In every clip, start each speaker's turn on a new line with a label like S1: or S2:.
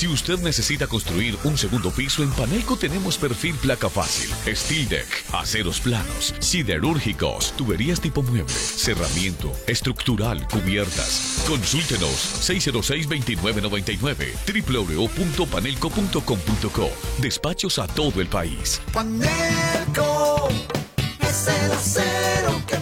S1: Si usted necesita construir un segundo piso, en Panelco tenemos perfil placa fácil, steel deck, aceros planos, siderúrgicos, tuberías tipo mueble, cerramiento, estructural, cubiertas. Consúltenos 606-2999 www.panelco.com.co Despachos a todo el país.
S2: Panelco es el acero que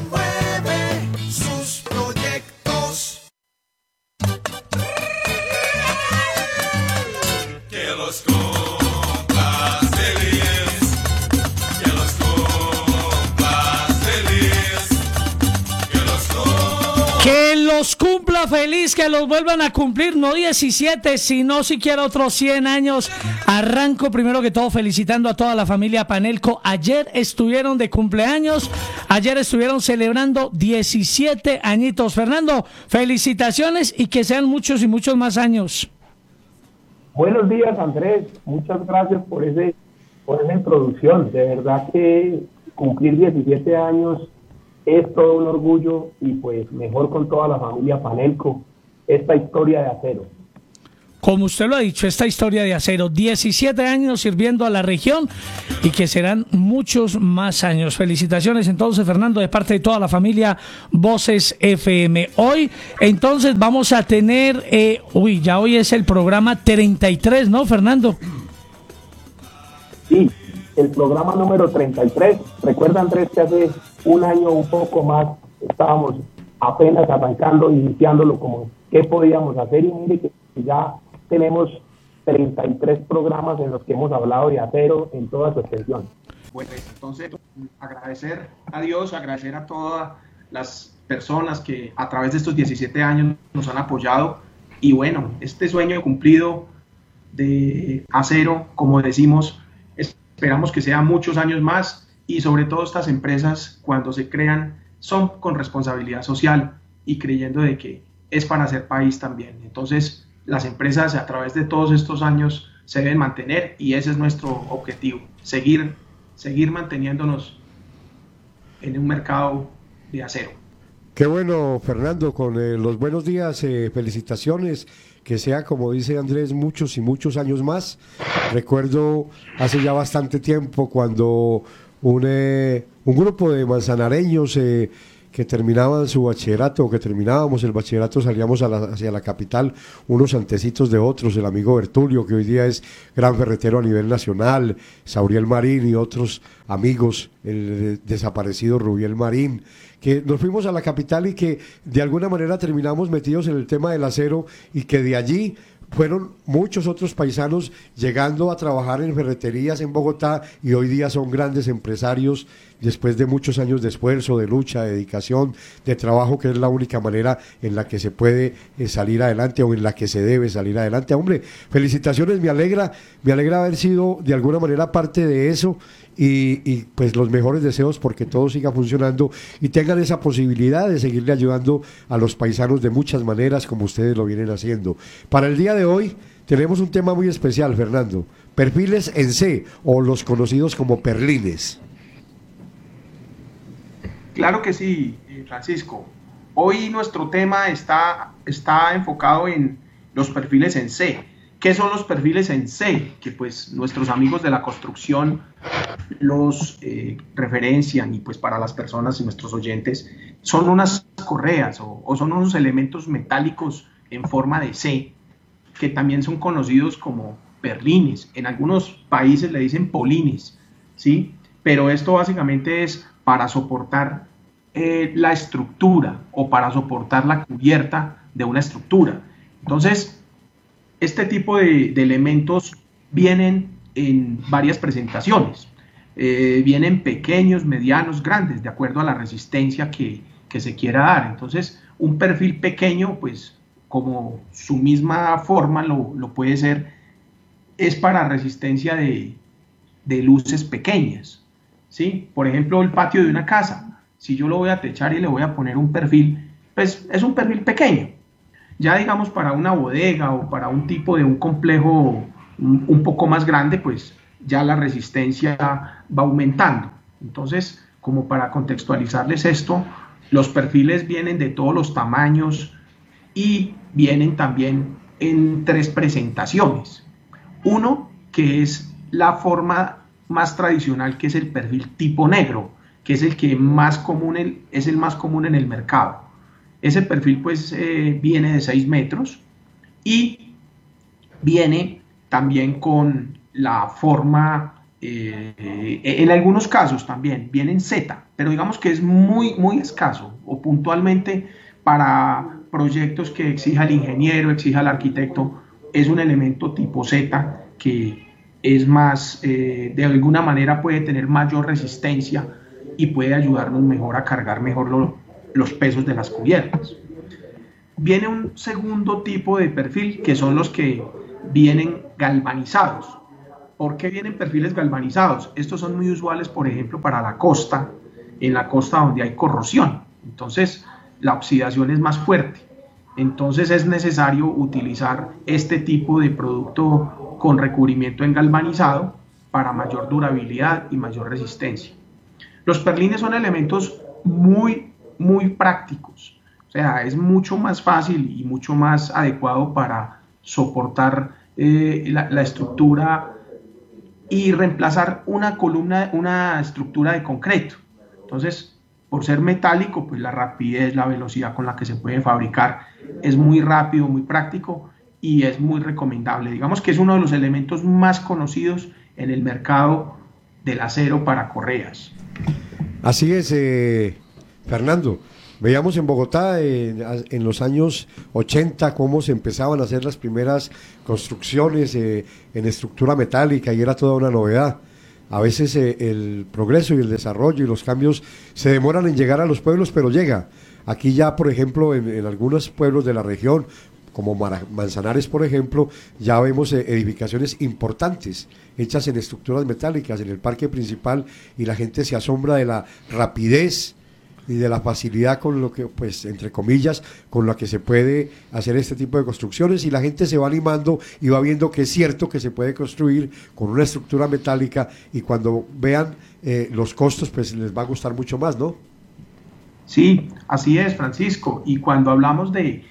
S3: cumpla feliz, que los vuelvan a cumplir, no 17, sino siquiera otros 100 años. Arranco primero que todo felicitando a toda la familia Panelco. Ayer estuvieron de cumpleaños, ayer estuvieron celebrando 17 añitos. Fernando, felicitaciones y que sean muchos y muchos más años.
S4: Buenos días, Andrés. Muchas gracias por ese por esa introducción. De verdad que cumplir 17 años es todo un orgullo y pues mejor con toda la familia Panelco esta historia de acero.
S3: Como usted lo ha dicho, esta historia de acero, 17 años sirviendo a la región y que serán muchos más años. Felicitaciones entonces, Fernando, de parte de toda la familia Voces FM. Hoy entonces vamos a tener, eh, uy, ya hoy es el programa 33, ¿no, Fernando?
S4: Sí, el programa número 33. Recuerda, Andrés, que hace un año un poco más estábamos apenas arrancando, iniciándolo como qué podíamos hacer y mire que ya tenemos 33 programas en los que hemos hablado de acero en toda su extensión.
S5: Bueno, entonces agradecer a Dios, agradecer a todas las personas que a través de estos 17 años nos han apoyado y bueno, este sueño cumplido de acero, como decimos, esperamos que sea muchos años más y sobre todo estas empresas cuando se crean son con responsabilidad social y creyendo de que es para hacer país también. Entonces, las empresas a través de todos estos años se deben mantener y ese es nuestro objetivo, seguir, seguir manteniéndonos en un mercado de acero.
S6: Qué bueno, Fernando, con eh, los buenos días, eh, felicitaciones, que sea, como dice Andrés, muchos y muchos años más. Recuerdo hace ya bastante tiempo cuando un, un grupo de manzanareños eh, que terminaban su bachillerato, o que terminábamos el bachillerato, salíamos a la- hacia la capital, unos antecitos de otros, el amigo Bertulio, que hoy día es gran ferretero a nivel nacional, Sauriel Marín y otros amigos, el desaparecido Rubiel Marín, que nos fuimos a la capital y que de alguna manera terminamos metidos en el tema del acero y que de allí fueron muchos otros paisanos llegando a trabajar en ferreterías en Bogotá y hoy día son grandes empresarios después de muchos años de esfuerzo, de lucha, de dedicación, de trabajo, que es la única manera en la que se puede eh, salir adelante o en la que se debe salir adelante. Hombre, felicitaciones, me alegra, me alegra haber sido de alguna manera parte de eso y, y, pues los mejores deseos porque todo siga funcionando y tengan esa posibilidad de seguirle ayudando a los paisanos de muchas maneras como ustedes lo vienen haciendo. Para el día de hoy tenemos un tema muy especial, Fernando. Perfiles en C o los conocidos como perlines.
S5: Claro que sí, Francisco. Hoy nuestro tema está, está enfocado en los perfiles en C. ¿Qué son los perfiles en C? Que pues nuestros amigos de la construcción los eh, referencian y pues para las personas y nuestros oyentes son unas correas o son unos elementos metálicos en forma de C que también son conocidos como perlines. En algunos países le dicen polines, ¿sí? Pero esto básicamente es para soportar eh, la estructura o para soportar la cubierta de una estructura. Entonces, este tipo de, elementos vienen en varias presentaciones. Eh, vienen pequeños, medianos, grandes, de acuerdo a la resistencia que, que se quiera dar. Entonces, un perfil pequeño, pues como su misma forma lo, lo puede ser, es para resistencia de, de luces pequeñas. ¿Sí? Por ejemplo, el patio de una casa. Si yo lo voy a techar y le voy a poner un perfil, pues es un perfil pequeño. Ya digamos para una bodega o para un tipo de un complejo un, un poco más grande, pues ya la resistencia va aumentando. Entonces, como para contextualizarles esto, los perfiles vienen de todos los tamaños y vienen también en tres presentaciones. Uno, que es la forma más tradicional, que es el perfil tipo negro, que es el que más común es el más común en el mercado. Ese perfil pues eh, viene de 6 metros y viene también con la forma, eh, en algunos casos también viene en Z, pero digamos que es muy, muy escaso o puntualmente para proyectos que exija el ingeniero, exija el arquitecto, es un elemento tipo Z que es más, eh, de alguna manera puede tener mayor resistencia y puede ayudarnos mejor a cargar mejor lo- los pesos de las cubiertas. Viene un segundo tipo de perfil que son los que vienen galvanizados. ¿Por qué vienen perfiles galvanizados? Estos son muy usuales, por ejemplo, para la costa, en la costa donde hay corrosión. Entonces, la oxidación es más fuerte. Entonces es necesario utilizar este tipo de producto con recubrimiento en galvanizado para mayor durabilidad y mayor resistencia. Los perlines son elementos muy, muy prácticos. O sea, es mucho más fácil y mucho más adecuado para soportar eh, la, la estructura y reemplazar una columna, una estructura de concreto. Entonces, por ser metálico, pues la rapidez, la velocidad con la que se puede fabricar es muy rápido, muy práctico y es muy recomendable. Digamos que es uno de los elementos más conocidos en el mercado del acero para correas.
S6: Así es, eh, Fernando. Veíamos en Bogotá en, los años 80 cómo se empezaban a hacer las primeras construcciones eh, en estructura metálica y era toda una novedad. A veces eh, el progreso y el desarrollo y los cambios se demoran en llegar a los pueblos, pero llega. Aquí ya, por ejemplo, en algunos pueblos de la región, como Manzanares, por ejemplo, ya vemos eh, edificaciones importantes hechas en estructuras metálicas en el parque principal y la gente se asombra de la rapidez y de la facilidad con lo que, pues, entre comillas, con la que se puede hacer este tipo de construcciones y la gente se va animando y va viendo que es cierto que se puede construir con una estructura metálica y cuando vean eh, los costos, pues les va a gustar mucho más, ¿no?
S5: Sí, así es, Francisco. Y cuando hablamos de,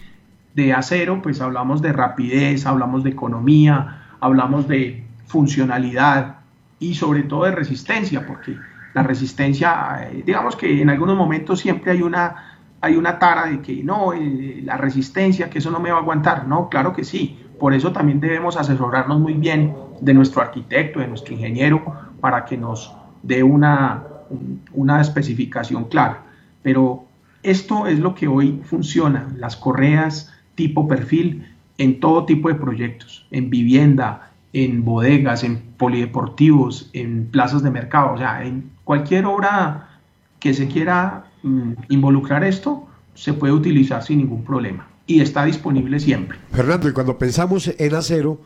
S5: de acero, pues hablamos de rapidez, hablamos de economía, hablamos de funcionalidad y sobre todo de resistencia, porque la resistencia, eh, digamos que en algunos momentos siempre hay una, hay una tara de que no, eh, la resistencia, que eso no me va a aguantar. No, claro que sí. Por eso también debemos asesorarnos muy bien de nuestro arquitecto, de nuestro ingeniero, para que nos dé una, un- una especificación clara. Pero esto es lo que hoy funciona, las correas tipo perfil en todo tipo de proyectos, en vivienda, en bodegas, en polideportivos, en plazas de mercado, o sea, en cualquier obra que se quiera mm, involucrar esto, se puede utilizar sin ningún problema y está disponible siempre.
S6: Fernando, y cuando pensamos en acero,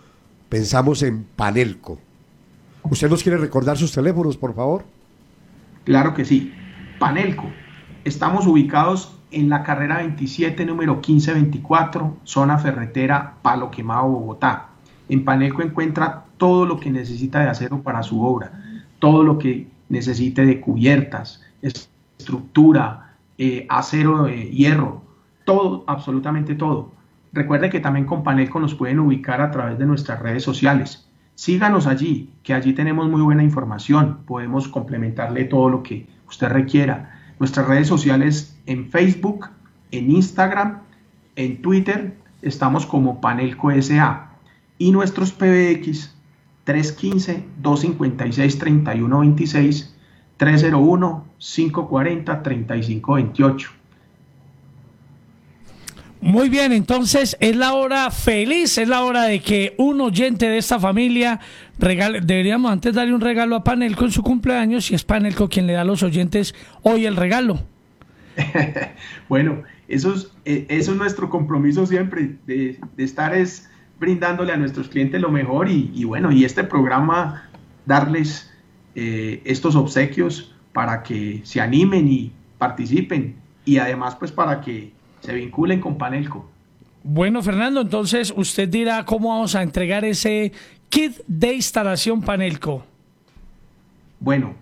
S6: pensamos en Panelco. ¿Usted nos quiere recordar sus teléfonos, por favor?
S5: Claro que sí. Panelco. Estamos ubicados en la carrera 27, número 1524, zona ferretera Palo Quemado, Bogotá. En Panelco encuentra todo lo que necesita de acero para su obra, todo lo que necesite de cubiertas, estructura, eh, acero, eh, hierro, todo, absolutamente todo. Recuerde que también con Panelco nos pueden ubicar a través de nuestras redes sociales. Síganos allí, que allí tenemos muy buena información. Podemos complementarle todo lo que usted requiera. Nuestras redes sociales en Facebook, en Instagram, en Twitter, estamos como Panelco SA. Y nuestros PBX 315-256-3126, 301-540-3528.
S3: Muy bien, entonces es la hora feliz, es la hora de que un oyente de esta familia regale, deberíamos antes darle un regalo a Panelco en su cumpleaños y es Panelco quien le da a los oyentes hoy el regalo.
S5: Bueno, eso es, eh, eso es nuestro compromiso siempre, de, de estar es brindándole a nuestros clientes lo mejor y, y bueno, y este programa darles eh, estos obsequios para que se animen y participen y además pues para que se vinculen con Panelco.
S3: Bueno, Fernando, entonces usted dirá cómo vamos a entregar ese kit de instalación Panelco.
S5: Bueno,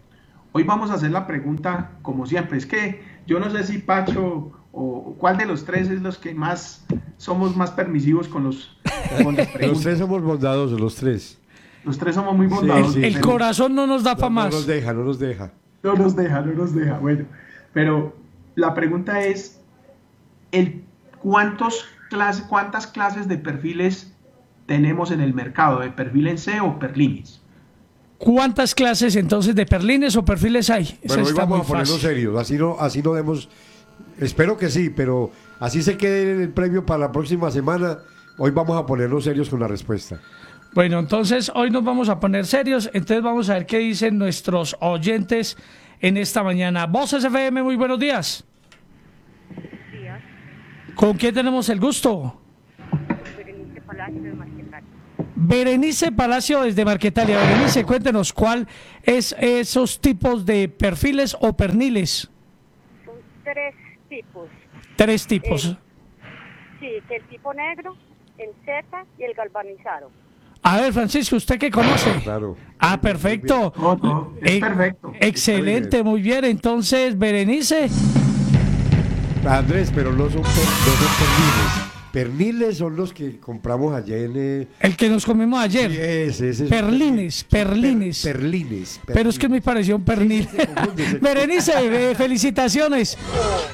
S5: hoy vamos a hacer la pregunta como siempre. Es que yo no sé si Pacho o cuál de los tres es los que más somos más permisivos con los, con las
S6: Los tres somos bondadosos, los tres.
S5: Los tres somos muy bondadosos.
S6: sí,
S3: El corazón no nos da
S6: No,
S3: para
S6: no
S3: más.
S6: nos deja, no nos deja.
S5: No nos deja, no nos deja. Bueno, pero la pregunta es, el, ¿cuántos clase, ¿cuántas clases de perfiles tenemos en el mercado? ¿De perfil en C o perlines?
S3: ¿Cuántas clases entonces de perlines o perfiles hay?
S6: Bueno, hoy
S3: está
S6: vamos a ponernos
S3: fácil.
S6: serios. Así no, así no demos. Espero que sí, pero así se quede el premio para la próxima semana. Hoy vamos a ponernos serios con la respuesta.
S3: Bueno, entonces hoy nos vamos a poner serios. Entonces vamos a ver qué dicen nuestros oyentes en esta mañana. Voces FM, muy buenos días.
S7: días,
S3: ¿Con quién tenemos el gusto?
S7: Berenice Palacio de Marquetal.
S3: Berenice Palacio desde Marquetalia. Berenice, cuéntenos cuál es esos tipos de perfiles o perniles.
S7: Son tres tipos.
S3: Tres tipos.
S7: Eh. Sí, que el tipo negro, el Z y el galvanizado.
S3: A ver, Francisco, ¿usted qué conoce?
S6: Claro.
S3: Ah, perfecto.
S5: No, no, es
S3: Eh,
S5: perfecto.
S3: Excelente, muy bien. Entonces, Berenice,
S6: Andrés, pero no son, per- no son perniles. Perniles son los que compramos ayer en. eh,
S3: el que nos comimos ayer.
S6: ese, ese es-
S3: Perlines, perlines.
S6: Per- perlines.
S3: Pero es que me pareció un pernil. Berenice, eh, felicitaciones.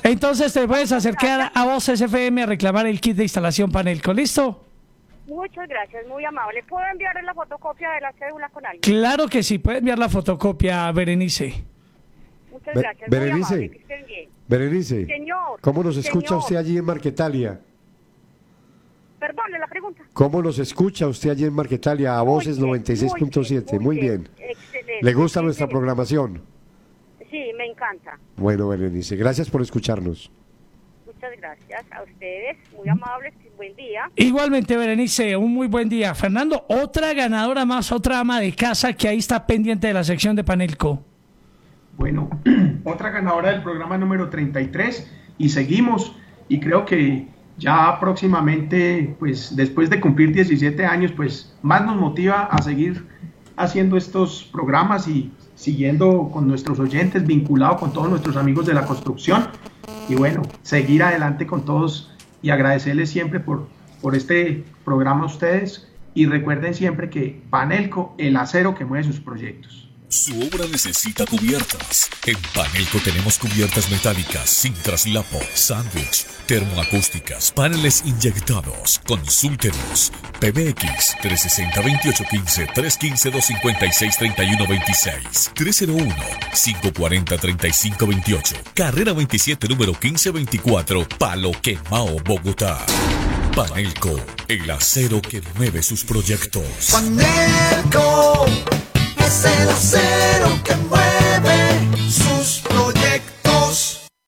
S3: Entonces te puedes acercar a Voces FM a reclamar el kit de instalación Panelco. ¿Listo?
S7: Muchas gracias, muy amable. ¿Puedo enviarle la fotocopia de la cédula con alguien?
S3: Claro que sí. Puedes enviar la fotocopia, Berenice.
S7: Muchas
S6: Be-
S7: gracias,
S6: Berenice.
S7: muy amable. Que estén bien.
S6: Berenice,
S7: Señor,
S6: ¿cómo nos escucha
S7: señor.
S6: usted allí en Marquetalia?
S7: Perdone la pregunta.
S6: ¿Cómo nos escucha usted allí en Marquetalia a voces
S7: Muy bien,
S6: 96.7? Muy bien.
S7: Excelente.
S6: ¿Le gusta nuestra programación?
S7: Sí, me encanta.
S6: Bueno, Berenice, gracias por escucharnos.
S7: Muchas gracias a ustedes, muy amables, buen día.
S3: Igualmente, Berenice, un muy buen día. Fernando, otra ganadora más, otra ama de casa que ahí está pendiente de la sección de Panelco.
S5: Bueno, otra ganadora del programa número 33 y seguimos y creo que ya próximamente, pues después de cumplir 17 años, pues más nos motiva a seguir haciendo estos programas y siguiendo con nuestros oyentes, vinculado con todos nuestros amigos de la construcción y bueno, seguir adelante con todos y agradecerles siempre por, por este programa a ustedes y recuerden siempre que Panelco, el acero que mueve sus proyectos.
S1: Su obra necesita cubiertas. En Panelco tenemos cubiertas metálicas sin traslapo, sándwich, termoacústicas, paneles inyectados. Consúltenos. PBX 360-2815, 315-256-3126, 301-540-3528, carrera 27, número 1524, Palo Quemao, Bogotá. Panelco, el acero que mueve sus proyectos.
S2: Panelco es el acero que mueve sus